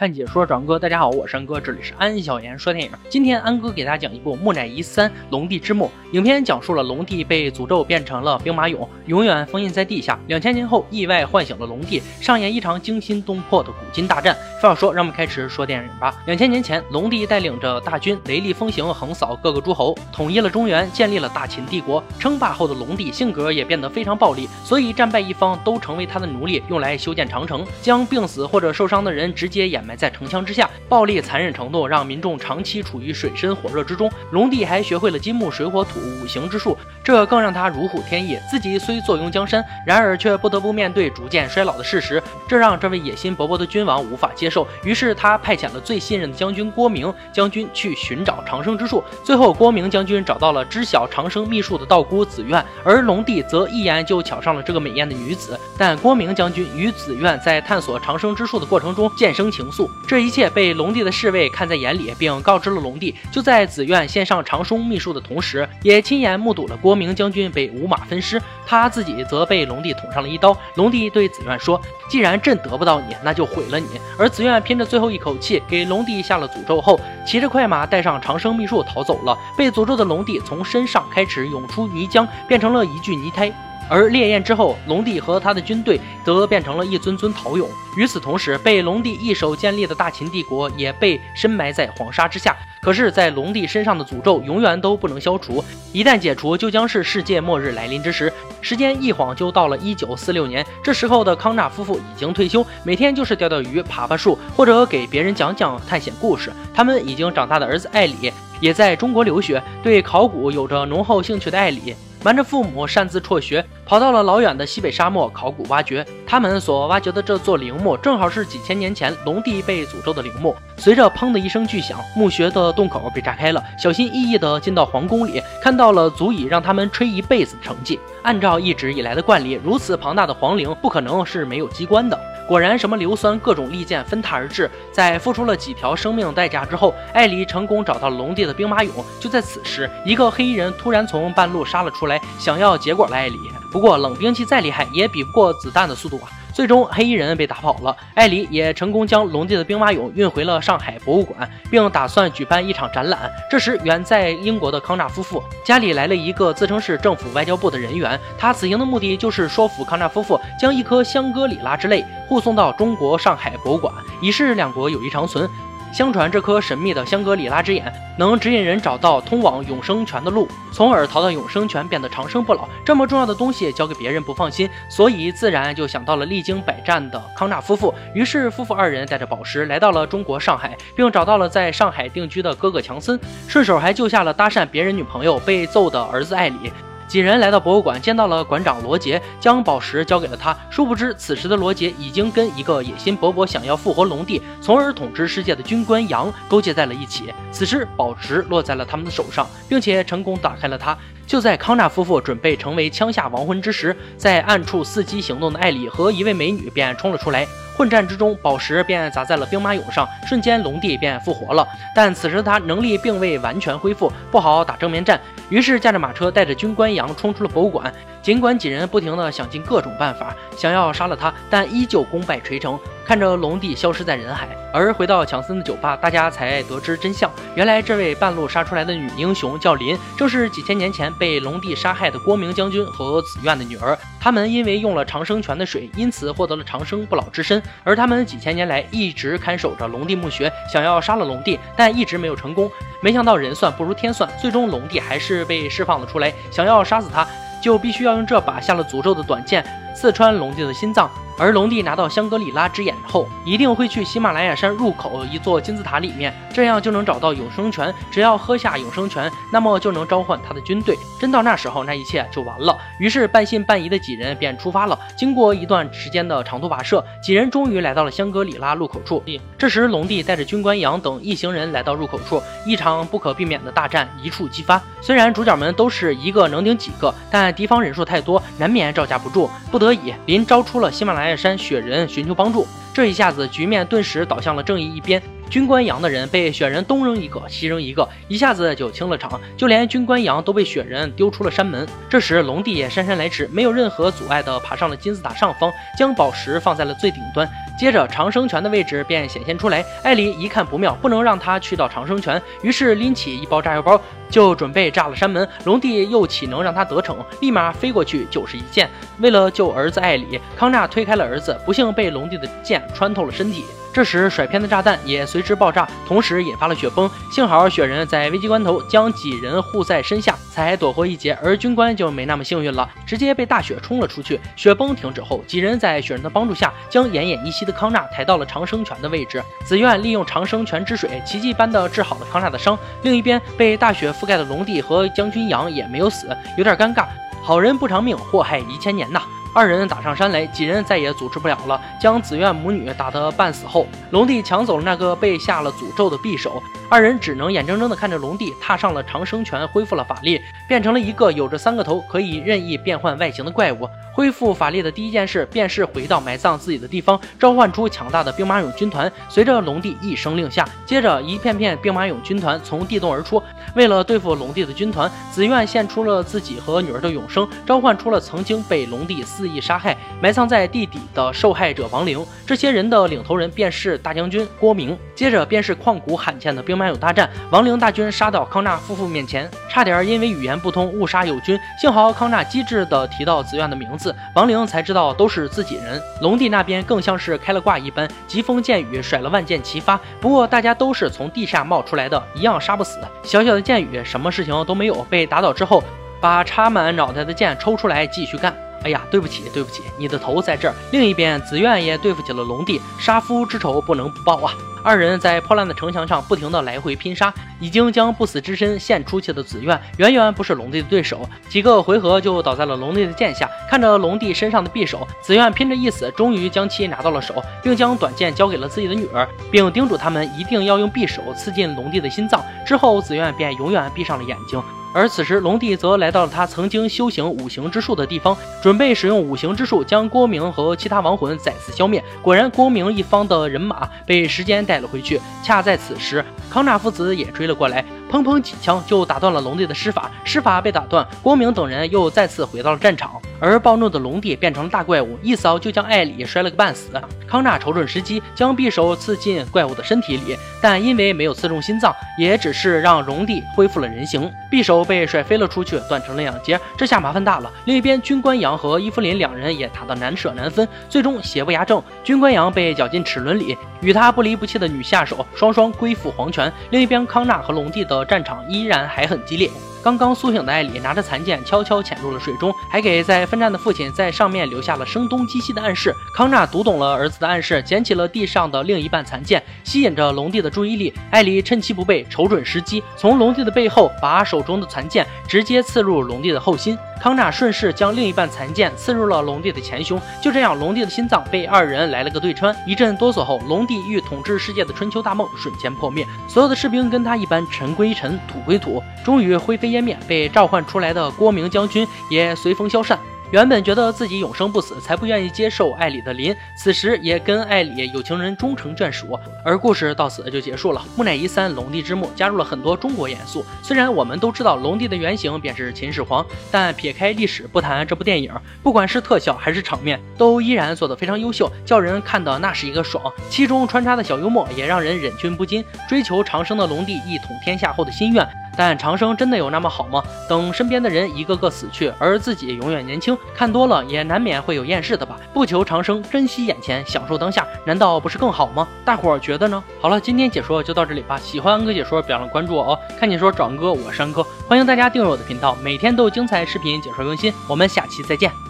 看解说转哥，大家好，我是安哥，这里是安小言说电影。今天安哥给大家讲一部《木乃伊三：龙帝之墓》。影片讲述了龙帝被诅咒变成了兵马俑，永远封印在地下。两千年后，意外唤醒了龙帝，上演一场惊心动魄的古今大战。废话说，让我们开始说电影吧。两千年前，龙帝带领着大军雷厉风行，横扫各个诸侯，统一了中原，建立了大秦帝国。称霸后的龙帝性格也变得非常暴力，所以战败一方都成为他的奴隶，用来修建长城，将病死或者受伤的人直接掩埋。埋在城墙之下，暴力残忍程度让民众长期处于水深火热之中。龙帝还学会了金木水火土五行之术，这更让他如虎添翼。自己虽坐拥江山，然而却不得不面对逐渐衰老的事实，这让这位野心勃勃的君王无法接受。于是他派遣了最信任的将军郭明将军去寻找长生之术。最后，郭明将军找到了知晓长生秘术的道姑紫苑，而龙帝则一眼就瞧上了这个美艳的女子。但郭明将军与紫苑在探索长生之术的过程中渐生情愫。这一切被龙帝的侍卫看在眼里，并告知了龙帝。就在紫苑献上长生秘术的同时，也亲眼目睹了郭名将军被五马分尸，他自己则被龙帝捅上了一刀。龙帝对紫苑说：“既然朕得不到你，那就毁了你。”而紫苑拼着最后一口气，给龙帝下了诅咒后，骑着快马带上长生秘术逃走了。被诅咒的龙帝从身上开始涌出泥浆，变成了一具泥胎。而烈焰之后，龙帝和他的军队则变成了一尊尊陶俑。与此同时，被龙帝一手建立的大秦帝国也被深埋在黄沙之下。可是，在龙帝身上的诅咒永远都不能消除，一旦解除，就将是世界末日来临之时。时间一晃就到了一九四六年，这时候的康纳夫妇已经退休，每天就是钓钓鱼、爬爬树，或者给别人讲讲探险故事。他们已经长大的儿子艾里也在中国留学，对考古有着浓厚兴趣的艾里。瞒着父母擅自辍学，跑到了老远的西北沙漠考古挖掘。他们所挖掘的这座陵墓，正好是几千年前龙帝被诅咒的陵墓。随着砰的一声巨响，墓穴的洞口被炸开了。小心翼翼地进到皇宫里，看到了足以让他们吹一辈子的成绩。按照一直以来的惯例，如此庞大的皇陵不可能是没有机关的。果然，什么硫酸、各种利剑纷沓而至。在付出了几条生命代价之后，艾黎成功找到了龙帝的兵马俑。就在此时，一个黑衣人突然从半路杀了出来，想要结果了艾黎。不过，冷兵器再厉害，也比不过子弹的速度啊！最终，黑衣人被打跑了，艾里也成功将龙帝的兵马俑运回了上海博物馆，并打算举办一场展览。这时，远在英国的康纳夫妇家里来了一个自称是政府外交部的人员，他此行的目的就是说服康纳夫妇将一颗香格里拉之泪护送到中国上海博物馆，以示两国友谊长存。相传这颗神秘的香格里拉之眼能指引人找到通往永生泉的路，从而逃到永生泉，变得长生不老。这么重要的东西交给别人不放心，所以自然就想到了历经百战的康纳夫妇。于是夫妇二人带着宝石来到了中国上海，并找到了在上海定居的哥哥强森，顺手还救下了搭讪别人女朋友被揍的儿子艾里。几人来到博物馆，见到了馆长罗杰，将宝石交给了他。殊不知，此时的罗杰已经跟一个野心勃勃、想要复活龙帝，从而统治世界的军官杨勾结在了一起。此时，宝石落在了他们的手上，并且成功打开了它。就在康纳夫妇准备成为枪下亡魂之时，在暗处伺机行动的艾里和一位美女便冲了出来。混战之中，宝石便砸在了兵马俑上，瞬间龙帝便复活了。但此时的他能力并未完全恢复，不好打正面战。于是驾着马车，带着军官杨冲出了博物馆。尽管几人不停地想尽各种办法，想要杀了他，但依旧功败垂成。看着龙帝消失在人海，而回到强森的酒吧，大家才得知真相。原来这位半路杀出来的女英雄叫林，正是几千年前被龙帝杀害的光明将军和紫苑的女儿。他们因为用了长生泉的水，因此获得了长生不老之身。而他们几千年来一直看守着龙帝墓穴，想要杀了龙帝，但一直没有成功。没想到人算不如天算，最终龙帝还是被释放了出来。想要杀死他，就必须要用这把下了诅咒的短剑刺穿龙帝的心脏。而龙帝拿到香格里拉之眼后，一定会去喜马拉雅山入口一座金字塔里面，这样就能找到永生泉。只要喝下永生泉，那么就能召唤他的军队。真到那时候，那一切就完了。于是半信半疑的几人便出发了。经过一段时间的长途跋涉，几人终于来到了香格里拉入口处。这时，龙帝带着军官杨等一行人来到入口处，一场不可避免的大战一触即发。虽然主角们都是一个能顶几个，但敌方人数太多，难免招架不住。不得所以，林招出了喜马拉雅。山雪人寻求帮助，这一下子局面顿时倒向了正义一边。军官羊的人被雪人东扔一个西扔一个，一下子就清了场，就连军官羊都被雪人丢出了山门。这时龙帝也姗姗来迟，没有任何阻碍的爬上了金字塔上方，将宝石放在了最顶端。接着长生泉的位置便显现出来，艾里一看不妙，不能让他去到长生泉，于是拎起一包炸药包就准备炸了山门。龙帝又岂能让他得逞？立马飞过去就是一剑。为了救儿子艾里，康纳推开了儿子，不幸被龙帝的剑穿透了身体。这时，甩偏的炸弹也随之爆炸，同时引发了雪崩。幸好雪人在危机关头将几人护在身下，才躲过一劫。而军官就没那么幸运了，直接被大雪冲了出去。雪崩停止后，几人在雪人的帮助下，将奄奄一息的康纳抬到了长生泉的位置。紫苑利用长生泉之水，奇迹般的治好了康纳的伤。另一边，被大雪覆盖的龙帝和将军杨也没有死，有点尴尬。好人不长命，祸害一千年呐。二人打上山来，几人再也阻止不了了，将紫苑母女打得半死后，龙帝抢走了那个被下了诅咒的匕首，二人只能眼睁睁地看着龙帝踏上了长生泉，恢复了法力，变成了一个有着三个头、可以任意变换外形的怪物。恢复法力的第一件事，便是回到埋葬自己的地方，召唤出强大的兵马俑军团。随着龙帝一声令下，接着一片片兵马俑军团从地洞而出。为了对付龙帝的军团，紫苑献出了自己和女儿的永生，召唤出了曾经被龙帝肆意杀害、埋藏在地底的受害者亡灵。这些人的领头人便是大将军郭明。接着便是旷古罕见的兵马俑大战，亡灵大军杀到康纳夫妇面前，差点因为语言不通误杀友军。幸好康纳机智的提到紫苑的名字。亡灵才知道都是自己人，龙帝那边更像是开了挂一般，疾风箭雨甩了万箭齐发。不过大家都是从地下冒出来的，一样杀不死。小小的箭雨，什么事情都没有。被打倒之后，把插满脑袋的剑抽出来继续干。哎呀，对不起，对不起，你的头在这儿。另一边，紫苑也对付起了龙帝，杀夫之仇不能不报啊。二人在破烂的城墙上不停地来回拼杀，已经将不死之身献出去的紫苑远远不是龙帝的对手，几个回合就倒在了龙帝的剑下。看着龙帝身上的匕首，紫苑拼着一死，终于将其拿到了手，并将短剑交给了自己的女儿，并叮嘱他们一定要用匕首刺进龙帝的心脏。之后，紫苑便永远闭上了眼睛。而此时，龙帝则来到了他曾经修行五行之术的地方，准备使用五行之术将郭明和其他亡魂再次消灭。果然，郭明一方的人马被时间带了回去。恰在此时，康纳父子也追了过来。砰砰几枪就打断了龙帝的施法，施法被打断，光明等人又再次回到了战场，而暴怒的龙帝变成了大怪物，一扫就将艾里摔了个半死。康纳瞅准时机，将匕首刺进怪物的身体里，但因为没有刺中心脏，也只是让龙帝恢复了人形，匕首被甩飞了出去，断成了两截。这下麻烦大了。另一边，军官羊和伊芙琳两人也打得难舍难分，最终邪不压正，军官羊被绞进齿轮里，与他不离不弃的女下手双双归附黄泉。另一边，康纳和龙帝的。战场依然还很激烈。刚刚苏醒的艾里拿着残剑，悄悄潜入了水中，还给在奋战的父亲在上面留下了声东击西的暗示。康纳读懂了儿子的暗示，捡起了地上的另一半残剑，吸引着龙帝的注意力。艾里趁其不备，瞅准时机，从龙帝的背后把手中的残剑直接刺入龙帝的后心。康纳顺势将另一半残剑刺入了龙帝的前胸，就这样，龙帝的心脏被二人来了个对穿。一阵哆嗦后，龙帝欲统治世界的春秋大梦瞬间破灭，所有的士兵跟他一般，尘归尘，土归土，终于灰飞。烟灭，被召唤出来的郭明将军也随风消散。原本觉得自己永生不死，才不愿意接受艾里的林，此时也跟艾里有情人终成眷属。而故事到此就结束了。木乃伊三：龙帝之墓加入了很多中国元素。虽然我们都知道龙帝的原型便是秦始皇，但撇开历史不谈，这部电影不管是特效还是场面，都依然做得非常优秀，叫人看的那是一个爽。其中穿插的小幽默也让人忍俊不禁。追求长生的龙帝一统天下后的心愿。但长生真的有那么好吗？等身边的人一个个死去，而自己永远年轻，看多了也难免会有厌世的吧。不求长生，珍惜眼前，享受当下，难道不是更好吗？大伙儿觉得呢？好了，今天解说就到这里吧。喜欢安哥解说，别忘了关注我哦。看解说找安哥，我是安哥，欢迎大家订阅我的频道，每天都有精彩视频解说更新。我们下期再见。